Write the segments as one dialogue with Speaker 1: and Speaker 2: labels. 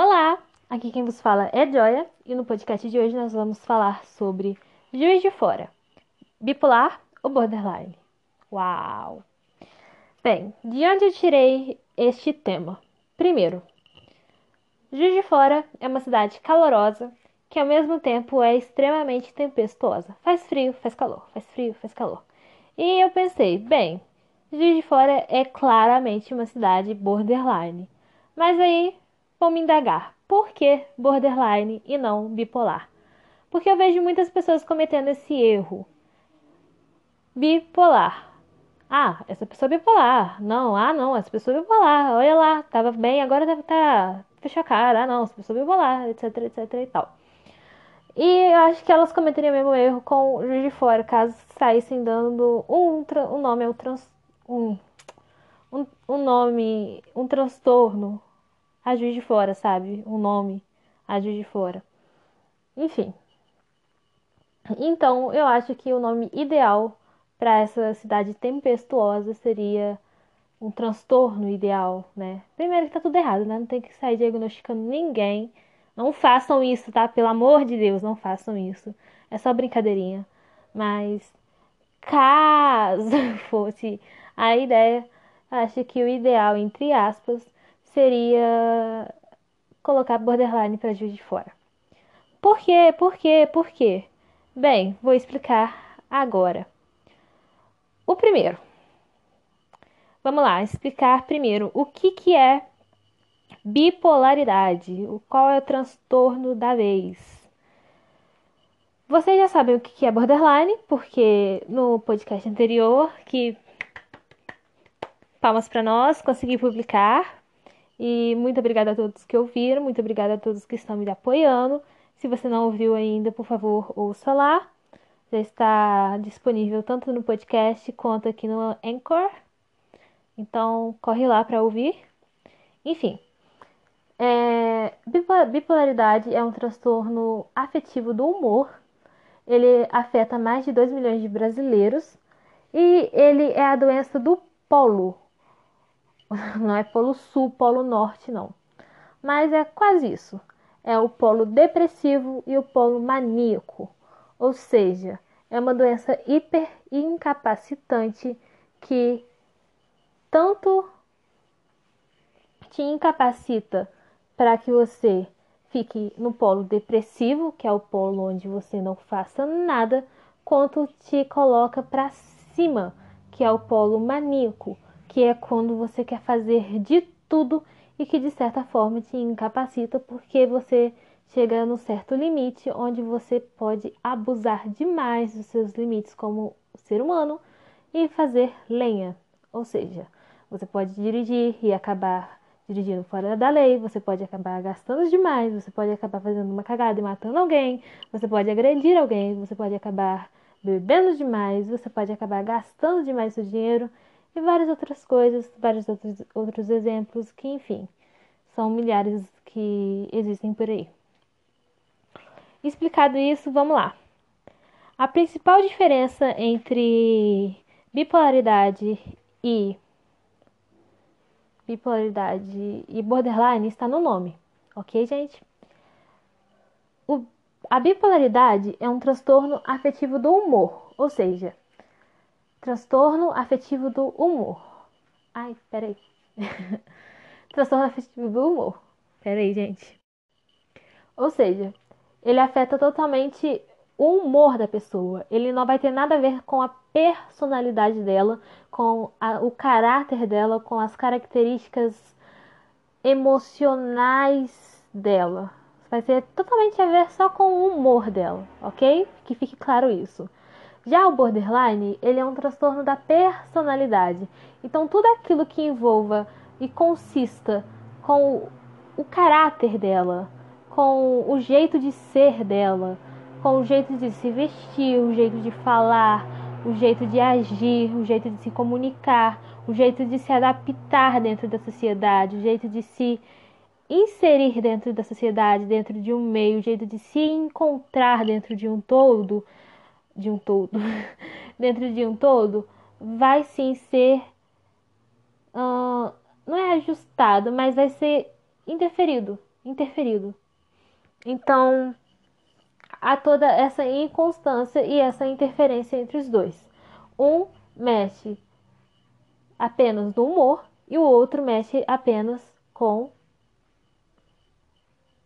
Speaker 1: Olá, aqui quem vos fala é Joia e no podcast de hoje nós vamos falar sobre Juiz de Fora, bipolar ou borderline. Uau! Bem, de onde eu tirei este tema? Primeiro, Juiz de Fora é uma cidade calorosa que ao mesmo tempo é extremamente tempestuosa. Faz frio, faz calor, faz frio, faz calor. E eu pensei, bem, Juiz de Fora é claramente uma cidade borderline. Mas aí vão me indagar, por que borderline e não bipolar? Porque eu vejo muitas pessoas cometendo esse erro. Bipolar. Ah, essa pessoa é bipolar. Não, ah, não, essa pessoa é bipolar. Olha lá, tava bem, agora deve tá fechou a cara. Ah, não, essa pessoa é bipolar, etc, etc e tal. E eu acho que elas cometeriam o mesmo erro com o Juiz de Fora, caso saíssem dando um, um nome ao trans, um, um, um nome, um transtorno a Juiz de Fora, sabe? Um nome a Juiz de Fora. Enfim. Então, eu acho que o nome ideal para essa cidade tempestuosa seria um transtorno ideal, né? Primeiro que tá tudo errado, né? Não tem que sair diagnosticando ninguém. Não façam isso, tá? Pelo amor de Deus, não façam isso. É só brincadeirinha. Mas caso fosse a ideia, acho que o ideal, entre aspas, seria colocar borderline para Juiz de Fora. Por quê? Por quê? Por quê? Bem, vou explicar agora. O primeiro. Vamos lá, explicar primeiro o que, que é bipolaridade, qual é o transtorno da vez. Vocês já sabem o que é borderline, porque no podcast anterior, que palmas para nós, consegui publicar e muito obrigada a todos que ouviram, muito obrigada a todos que estão me apoiando. Se você não ouviu ainda, por favor, ouça lá. Já está disponível tanto no podcast quanto aqui no Anchor. Então, corre lá para ouvir. Enfim, é, bipolaridade é um transtorno afetivo do humor. Ele afeta mais de 2 milhões de brasileiros e ele é a doença do polo, Não é polo sul, polo norte, não. Mas é quase isso. É o polo depressivo e o polo maníaco. Ou seja, é uma doença hiper incapacitante que tanto te incapacita para que você fique no polo depressivo, que é o polo onde você não faça nada, quanto te coloca para cima, que é o polo maníaco, que é quando você quer fazer de tudo e que de certa forma te incapacita porque você chega num certo limite onde você pode abusar demais dos seus limites como ser humano e fazer lenha. Ou seja, você pode dirigir e acabar dirigindo fora da lei, você pode acabar gastando demais, você pode acabar fazendo uma cagada e matando alguém, você pode agredir alguém, você pode acabar bebendo demais, você pode acabar gastando demais seu dinheiro e várias outras coisas, vários outros, outros exemplos que, enfim, são milhares que existem por aí. Explicado isso, vamos lá. A principal diferença entre bipolaridade e bipolaridade e borderline está no nome, ok, gente? O, a bipolaridade é um transtorno afetivo do humor, ou seja, Transtorno afetivo do humor. Ai, peraí. Transtorno afetivo do humor. Peraí, gente. Ou seja, ele afeta totalmente o humor da pessoa. Ele não vai ter nada a ver com a personalidade dela, com a, o caráter dela, com as características emocionais dela. Vai ter totalmente a ver só com o humor dela, ok? Que fique claro isso. Já o borderline, ele é um transtorno da personalidade. Então, tudo aquilo que envolva e consista com o caráter dela, com o jeito de ser dela, com o jeito de se vestir, o jeito de falar, o jeito de agir, o jeito de se comunicar, o jeito de se adaptar dentro da sociedade, o jeito de se inserir dentro da sociedade, dentro de um meio, o jeito de se encontrar dentro de um todo de um todo, dentro de um todo, vai sim ser. Uh, não é ajustado, mas vai ser interferido. interferido. Então, há toda essa inconstância e essa interferência entre os dois. Um mexe apenas no humor e o outro mexe apenas com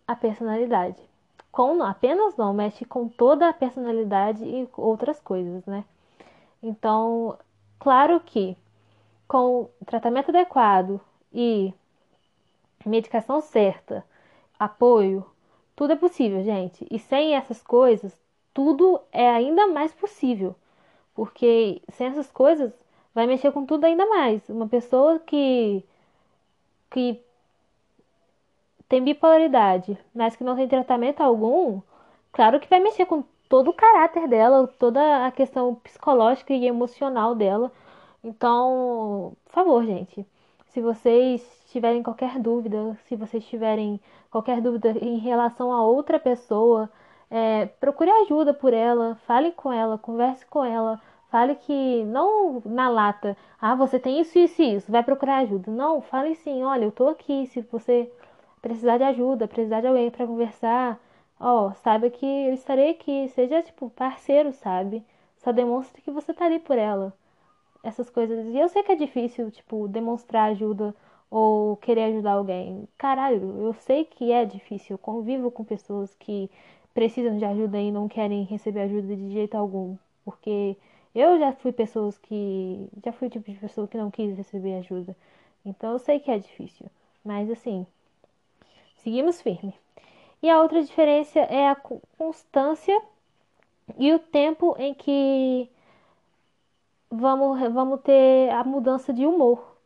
Speaker 1: a personalidade. Com apenas não, mexe com toda a personalidade e outras coisas, né? Então, claro que com tratamento adequado e medicação certa, apoio, tudo é possível, gente. E sem essas coisas, tudo é ainda mais possível. Porque sem essas coisas, vai mexer com tudo ainda mais. Uma pessoa que que tem bipolaridade, mas que não tem tratamento algum, claro que vai mexer com todo o caráter dela, toda a questão psicológica e emocional dela. Então, por favor, gente, se vocês tiverem qualquer dúvida, se vocês tiverem qualquer dúvida em relação a outra pessoa, é, procure ajuda por ela, fale com ela, converse com ela, fale que não na lata, ah, você tem isso, isso e isso, vai procurar ajuda. Não, fale sim, olha, eu tô aqui, se você precisar de ajuda, precisar de alguém para conversar, ó, saiba que eu estarei aqui, seja tipo parceiro, sabe? Só demonstre que você tá ali por ela. Essas coisas. E eu sei que é difícil, tipo, demonstrar ajuda ou querer ajudar alguém. Caralho, eu sei que é difícil. Eu convivo com pessoas que precisam de ajuda e não querem receber ajuda de jeito algum. Porque eu já fui pessoas que. Já fui o tipo de pessoa que não quis receber ajuda. Então eu sei que é difícil. Mas assim, seguimos firme. E a outra diferença é a constância e o tempo em que vamos, vamos ter a mudança de humor.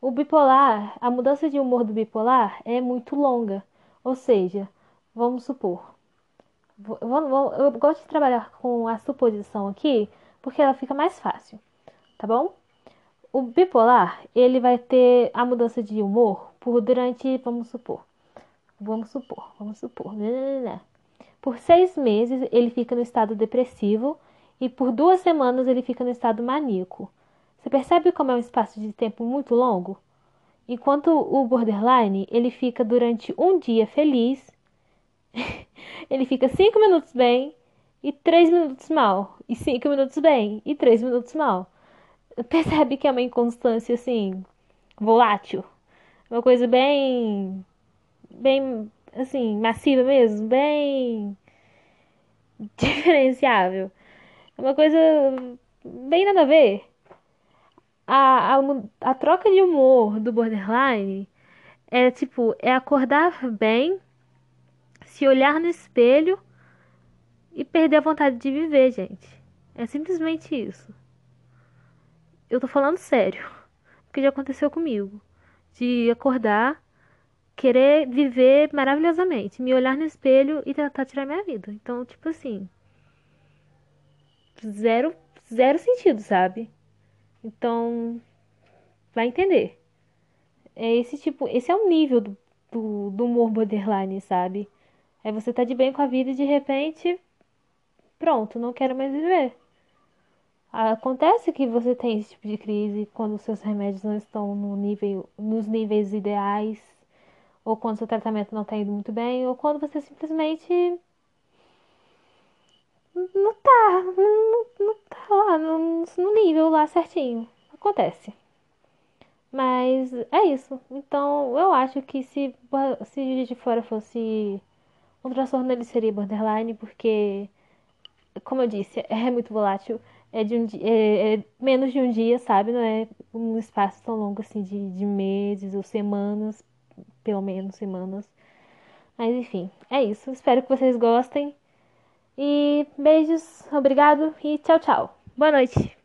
Speaker 1: O bipolar, a mudança de humor do bipolar é muito longa. Ou seja, vamos supor. Eu gosto de trabalhar com a suposição aqui porque ela fica mais fácil, tá bom? O bipolar, ele vai ter a mudança de humor por durante, vamos supor, vamos supor, vamos supor, né, né, né, por seis meses ele fica no estado depressivo e por duas semanas ele fica no estado maníaco. Você percebe como é um espaço de tempo muito longo? Enquanto o borderline, ele fica durante um dia feliz, ele fica cinco minutos bem e três minutos mal, e cinco minutos bem e três minutos mal. Percebe que é uma inconstância assim, volátil, uma coisa bem, bem assim, massiva mesmo, bem diferenciável. É uma coisa bem nada a ver. A, a, a troca de humor do borderline é tipo, é acordar bem, se olhar no espelho e perder a vontade de viver, gente. É simplesmente isso. Eu tô falando sério. Porque já aconteceu comigo. De acordar, querer viver maravilhosamente, me olhar no espelho e tentar tirar minha vida. Então, tipo assim, zero, zero sentido, sabe? Então, vai entender. É esse tipo, esse é o nível do, do, do humor borderline, sabe? É você tá de bem com a vida e de repente, pronto, não quero mais viver. Acontece que você tem esse tipo de crise quando os seus remédios não estão no nível, nos níveis ideais, ou quando seu tratamento não está indo muito bem, ou quando você simplesmente não tá, não, não tá lá no, no nível lá certinho. Acontece. Mas é isso. Então eu acho que se, se de Fora fosse um transtorno, ele seria borderline, porque, como eu disse, é muito volátil. É, de um, é, é menos de um dia, sabe? Não é um espaço tão longo assim de, de meses ou semanas, pelo menos semanas. Mas enfim, é isso. Espero que vocês gostem. E beijos, obrigado e tchau, tchau. Boa noite.